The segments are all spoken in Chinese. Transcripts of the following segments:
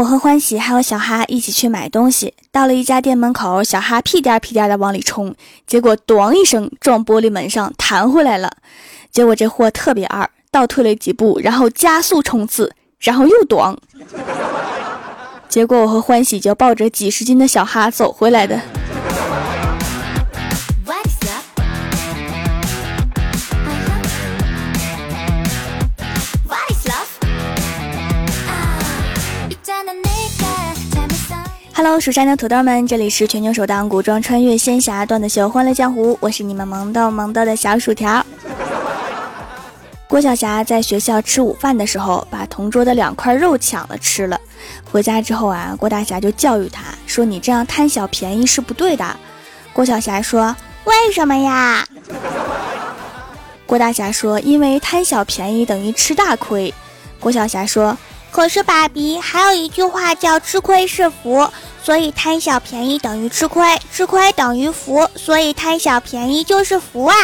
我和欢喜还有小哈一起去买东西，到了一家店门口，小哈屁颠屁颠的往里冲，结果咣一声撞玻璃门上弹回来了。结果这货特别二，倒退了几步，然后加速冲刺，然后又咣。结果我和欢喜就抱着几十斤的小哈走回来的。Hello，蜀山的土豆们，这里是全球首档古装穿越仙侠段子秀《欢乐江湖》，我是你们萌逗萌逗的小薯条。郭晓霞在学校吃午饭的时候，把同桌的两块肉抢了吃了。回家之后啊，郭大侠就教育他说：“你这样贪小便宜是不对的。”郭晓霞说：“为什么呀？”郭大侠说：“因为贪小便宜等于吃大亏。”郭晓霞说：“可是爸比，还有一句话叫吃亏是福。”所以贪小便宜等于吃亏，吃亏等于福，所以贪小便宜就是福啊！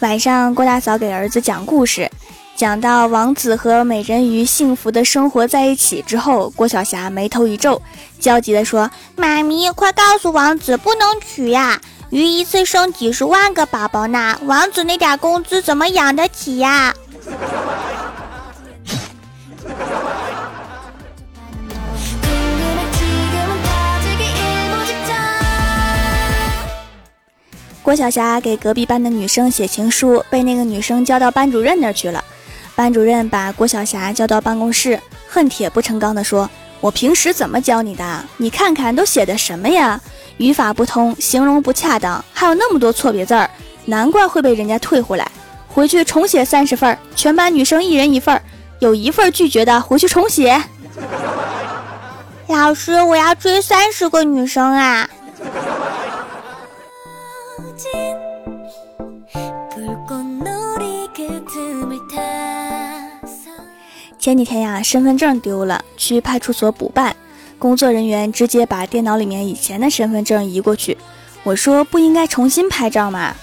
晚上，郭大嫂给儿子讲故事，讲到王子和美人鱼幸福的生活在一起之后，郭晓霞眉头一皱，焦急地说：“妈咪，快告诉王子不能娶呀！”鱼一次生几十万个宝宝呢，王子那点工资怎么养得起呀？郭晓霞给隔壁班的女生写情书，被那个女生交到班主任那去了。班主任把郭晓霞叫到办公室，恨铁不成钢地说：“我平时怎么教你的？你看看都写的什么呀？”语法不通，形容不恰当，还有那么多错别字儿，难怪会被人家退回来。回去重写三十份，全班女生一人一份，有一份拒绝的回去重写。老师，我要追三十个女生啊！前几天呀，身份证丢了，去派出所补办。工作人员直接把电脑里面以前的身份证移过去。我说不应该重新拍照吗？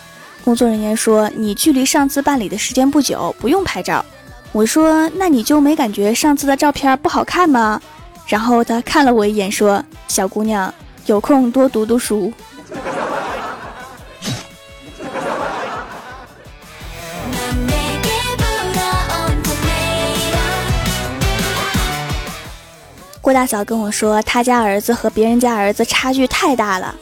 工作人员说你距离上次办理的时间不久，不用拍照。我说那你就没感觉上次的照片不好看吗？然后他看了我一眼说：“小姑娘，有空多读读书。”郭大嫂跟我说，他家儿子和别人家儿子差距太大了。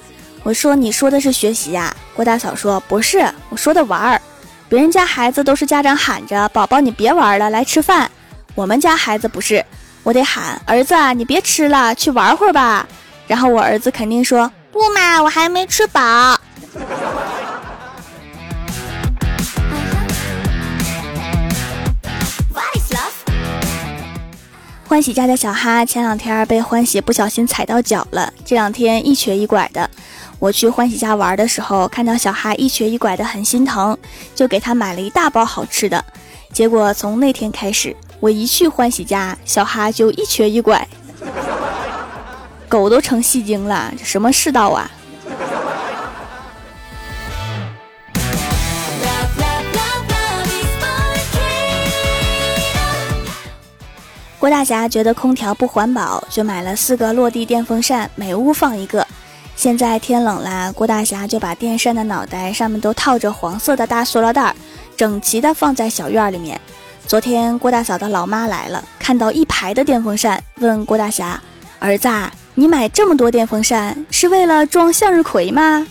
我说：“你说的是学习呀？”郭大嫂说：“不是，我说的玩儿。别人家孩子都是家长喊着‘宝宝，你别玩了，来吃饭’，我们家孩子不是，我得喊儿子，你别吃了，去玩会儿吧。然后我儿子肯定说：‘不嘛，我还没吃饱。’”欢喜家的小哈前两天被欢喜不小心踩到脚了，这两天一瘸一拐的。我去欢喜家玩的时候，看到小哈一瘸一拐的，很心疼，就给他买了一大包好吃的。结果从那天开始，我一去欢喜家，小哈就一瘸一拐，狗都成戏精了，这什么世道啊！郭大侠觉得空调不环保，就买了四个落地电风扇，每屋放一个。现在天冷了，郭大侠就把电扇的脑袋上面都套着黄色的大塑料袋，整齐的放在小院里面。昨天郭大嫂的老妈来了，看到一排的电风扇，问郭大侠：“儿子，你买这么多电风扇是为了装向日葵吗？”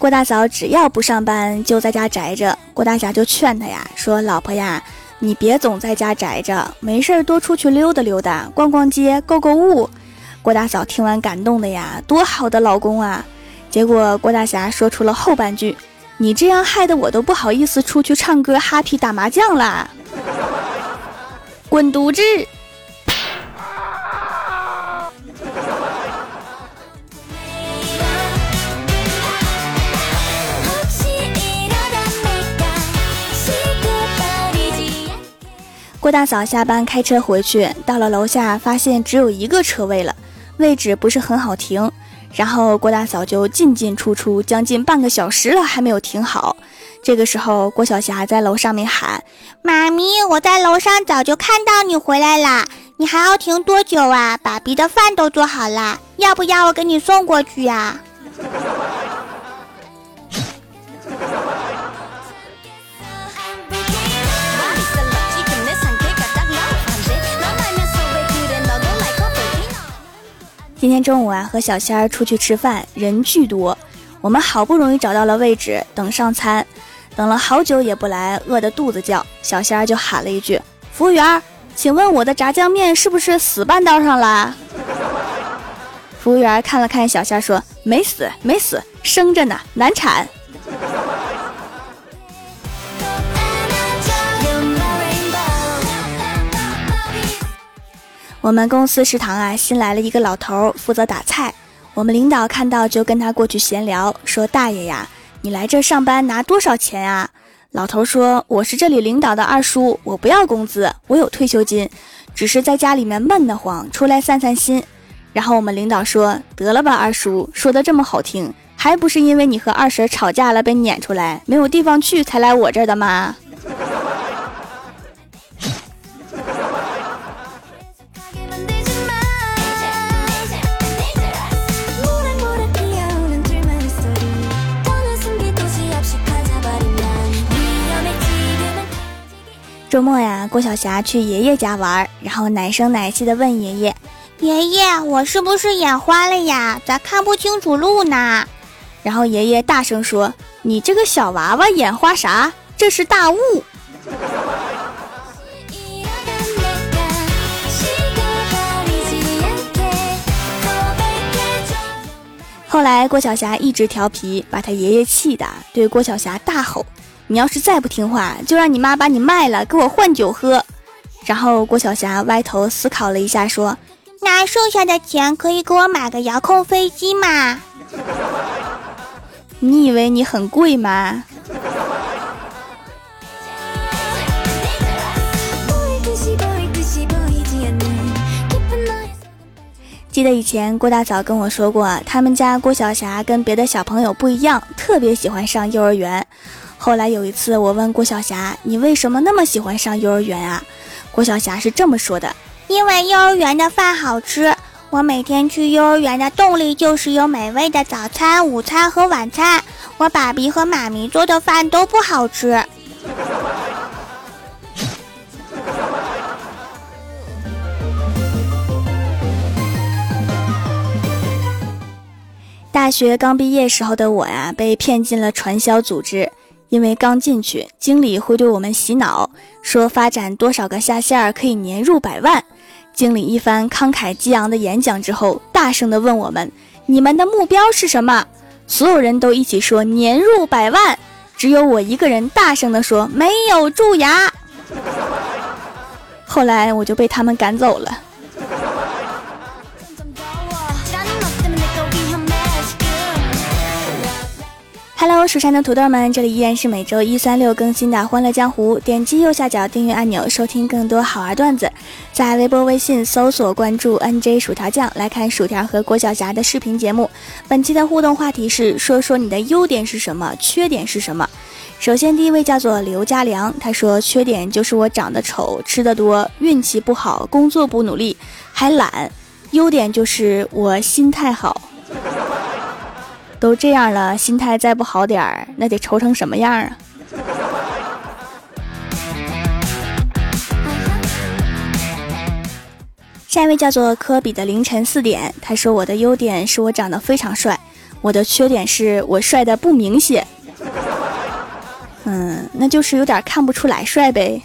郭大嫂只要不上班，就在家宅着。郭大侠就劝她呀，说：“老婆呀，你别总在家宅着，没事多出去溜达溜达，逛逛街，购购物。”郭大嫂听完感动的呀，多好的老公啊！结果郭大侠说出了后半句：“你这样害得我都不好意思出去唱歌、哈皮打麻将了。”滚犊子！郭大嫂下班开车回去，到了楼下发现只有一个车位了，位置不是很好停。然后郭大嫂就进进出出将近半个小时了，还没有停好。这个时候，郭晓霞在楼上面喊：“妈咪，我在楼上早就看到你回来啦，你还要停多久啊？爸比的饭都做好了，要不要我给你送过去呀？”今天中午啊，和小仙儿出去吃饭，人巨多。我们好不容易找到了位置，等上餐，等了好久也不来，饿得肚子叫。小仙儿就喊了一句：“服务员，请问我的炸酱面是不是死半道上了？”服务员看了看小仙儿，说：“没死，没死，生着呢，难产。”我们公司食堂啊，新来了一个老头，负责打菜。我们领导看到就跟他过去闲聊，说：“大爷呀，你来这上班拿多少钱啊？”老头说：“我是这里领导的二叔，我不要工资，我有退休金，只是在家里面闷得慌，出来散散心。”然后我们领导说：“得了吧，二叔，说的这么好听，还不是因为你和二婶吵架了被撵出来，没有地方去才来我这儿的吗？”周末呀，郭晓霞去爷爷家玩，然后奶声奶气的问爷爷：“爷爷，我是不是眼花了呀？咋看不清楚路呢？”然后爷爷大声说：“你这个小娃娃眼花啥？这是大雾。”后来郭晓霞一直调皮，把他爷爷气的，对郭晓霞大吼。你要是再不听话，就让你妈把你卖了，给我换酒喝。然后郭晓霞歪头思考了一下，说：“那剩下的钱可以给我买个遥控飞机吗？你以为你很贵吗？”记得以前郭大嫂跟我说过，他们家郭晓霞跟别的小朋友不一样，特别喜欢上幼儿园。后来有一次，我问郭晓霞：“你为什么那么喜欢上幼儿园啊？”郭晓霞是这么说的：“因为幼儿园的饭好吃，我每天去幼儿园的动力就是有美味的早餐、午餐和晚餐。我爸比和妈咪做的饭都不好吃。”大学刚毕业时候的我呀，被骗进了传销组织。因为刚进去，经理会对我们洗脑，说发展多少个下线可以年入百万。经理一番慷慨激昂的演讲之后，大声的问我们：“你们的目标是什么？”所有人都一起说年入百万，只有我一个人大声的说没有蛀牙。后来我就被他们赶走了。Hello，蜀山的土豆们，这里依然是每周一、三、六更新的《欢乐江湖》。点击右下角订阅按钮，收听更多好玩段子。在微博、微信搜索关注 “nj 薯条酱”，来看薯条和郭晓霞的视频节目。本期的互动话题是：说说你的优点是什么，缺点是什么？首先，第一位叫做刘家良，他说：缺点就是我长得丑，吃的多，运气不好，工作不努力，还懒。优点就是我心态好。都这样了，心态再不好点儿，那得愁成什么样啊！下一位叫做科比的凌晨四点，他说：“我的优点是我长得非常帅，我的缺点是我帅的不明显。”嗯，那就是有点看不出来帅呗。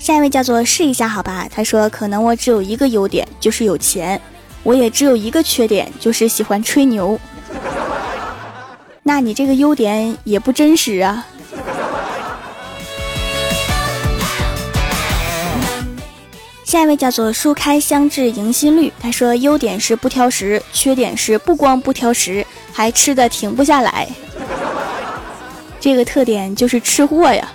下一位叫做试一下好吧，他说可能我只有一个优点就是有钱，我也只有一个缺点就是喜欢吹牛。那你这个优点也不真实啊。下一位叫做书开香至迎新绿，他说优点是不挑食，缺点是不光不挑食，还吃的停不下来。这个特点就是吃货呀。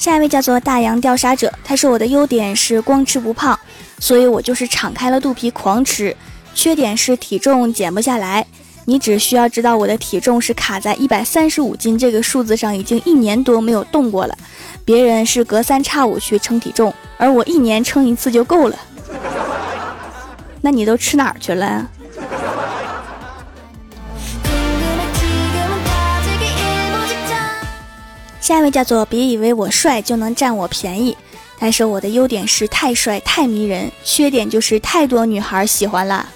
下一位叫做大洋调查者，他说我的优点是光吃不胖，所以我就是敞开了肚皮狂吃。缺点是体重减不下来。你只需要知道我的体重是卡在一百三十五斤这个数字上，已经一年多没有动过了。别人是隔三差五去称体重，而我一年称一次就够了。那你都吃哪儿去了？下一位叫做别以为我帅就能占我便宜，但是我的优点是太帅太迷人，缺点就是太多女孩喜欢了。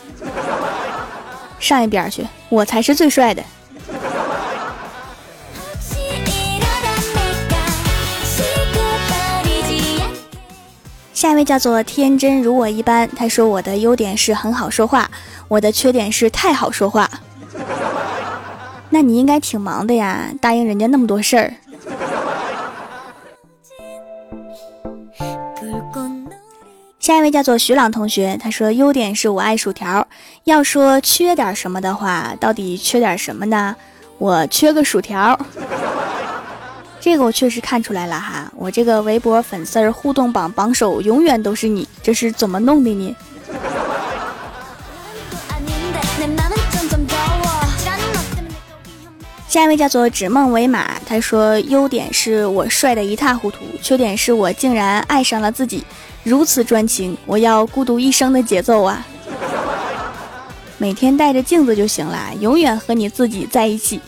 上一边去，我才是最帅的。下一位叫做天真如我一般，他说我的优点是很好说话，我的缺点是太好说话。那你应该挺忙的呀，答应人家那么多事儿。下一位叫做徐朗同学，他说优点是我爱薯条。要说缺点什么的话，到底缺点什么呢？我缺个薯条。这个我确实看出来了哈，我这个微博粉丝互动榜榜首永远都是你，这是怎么弄的呢？下一位叫做指梦为马，他说优点是我帅的一塌糊涂，缺点是我竟然爱上了自己。如此专情，我要孤独一生的节奏啊！每天带着镜子就行了，永远和你自己在一起。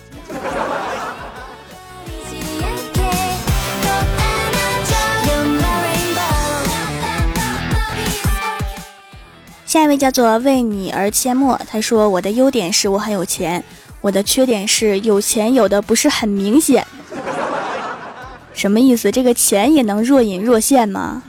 下一位叫做为你而阡陌，他说我的优点是我很有钱，我的缺点是有钱有的不是很明显。什么意思？这个钱也能若隐若现吗？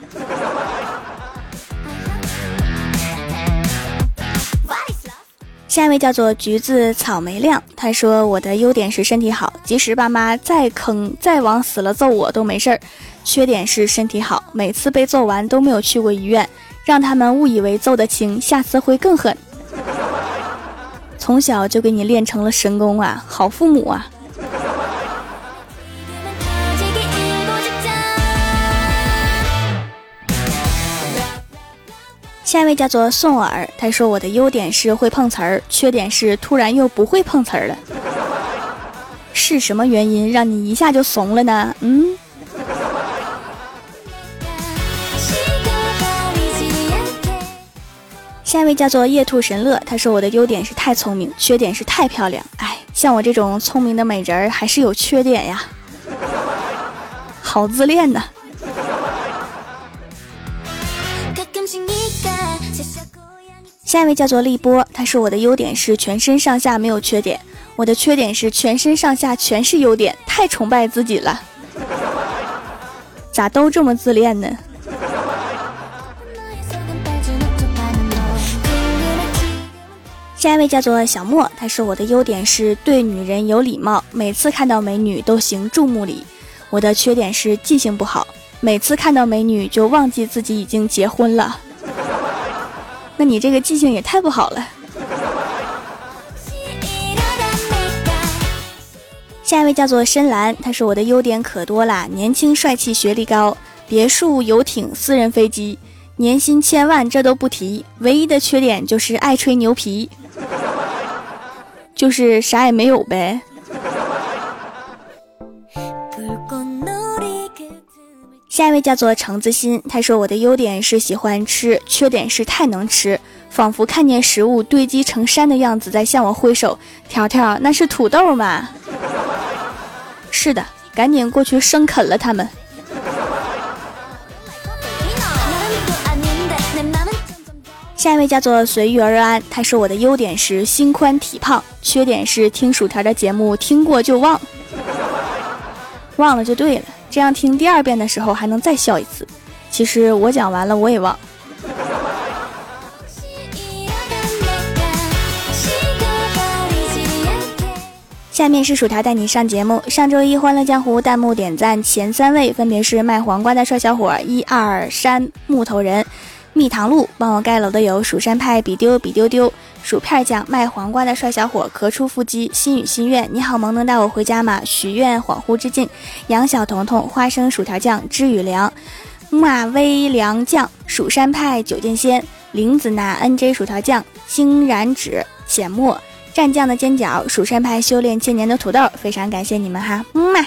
下一位叫做橘子草莓亮，他说我的优点是身体好，即使爸妈再坑再往死了揍我都没事儿。缺点是身体好，每次被揍完都没有去过医院，让他们误以为揍得轻，下次会更狠。从小就给你练成了神功啊，好父母啊！下一位叫做宋尔，他说我的优点是会碰瓷儿，缺点是突然又不会碰瓷儿了。是什么原因让你一下就怂了呢？嗯。下一位叫做夜兔神乐，他说我的优点是太聪明，缺点是太漂亮。哎，像我这种聪明的美人儿还是有缺点呀，好自恋呢。下一位叫做立波，他说我的优点是全身上下没有缺点，我的缺点是全身上下全是优点，太崇拜自己了，咋都这么自恋呢？下一位叫做小莫，他说我的优点是对女人有礼貌，每次看到美女都行注目礼，我的缺点是记性不好，每次看到美女就忘记自己已经结婚了。那你这个记性也太不好了。下一位叫做深蓝，他说我的优点可多啦，年轻帅气学历高，别墅游艇私人飞机，年薪千万这都不提，唯一的缺点就是爱吹牛皮，就是啥也没有呗。下一位叫做橙子心，他说我的优点是喜欢吃，缺点是太能吃，仿佛看见食物堆积成山的样子在向我挥手。条条，那是土豆吗？是的，赶紧过去生啃了他们。下一位叫做随遇而安，他说我的优点是心宽体胖，缺点是听薯条的节目听过就忘，忘了就对了。这样听第二遍的时候还能再笑一次。其实我讲完了我也忘。下面是薯条带你上节目。上周一欢乐江湖弹幕点赞前三位分别是卖黄瓜的帅小伙一二三木头人蜜糖露帮我盖楼的有蜀山派比丢比丢丢。薯片酱卖黄瓜的帅小伙咳出腹肌，心语心愿，你好萌能带我回家吗？许愿恍惚之境，杨小彤彤花生薯条酱，知雨凉，马威凉酱，蜀山派九剑仙，林子娜 NJ 薯条酱，星燃纸浅墨。蘸酱的煎饺，蜀山派修炼千年的土豆，非常感谢你们哈，么么。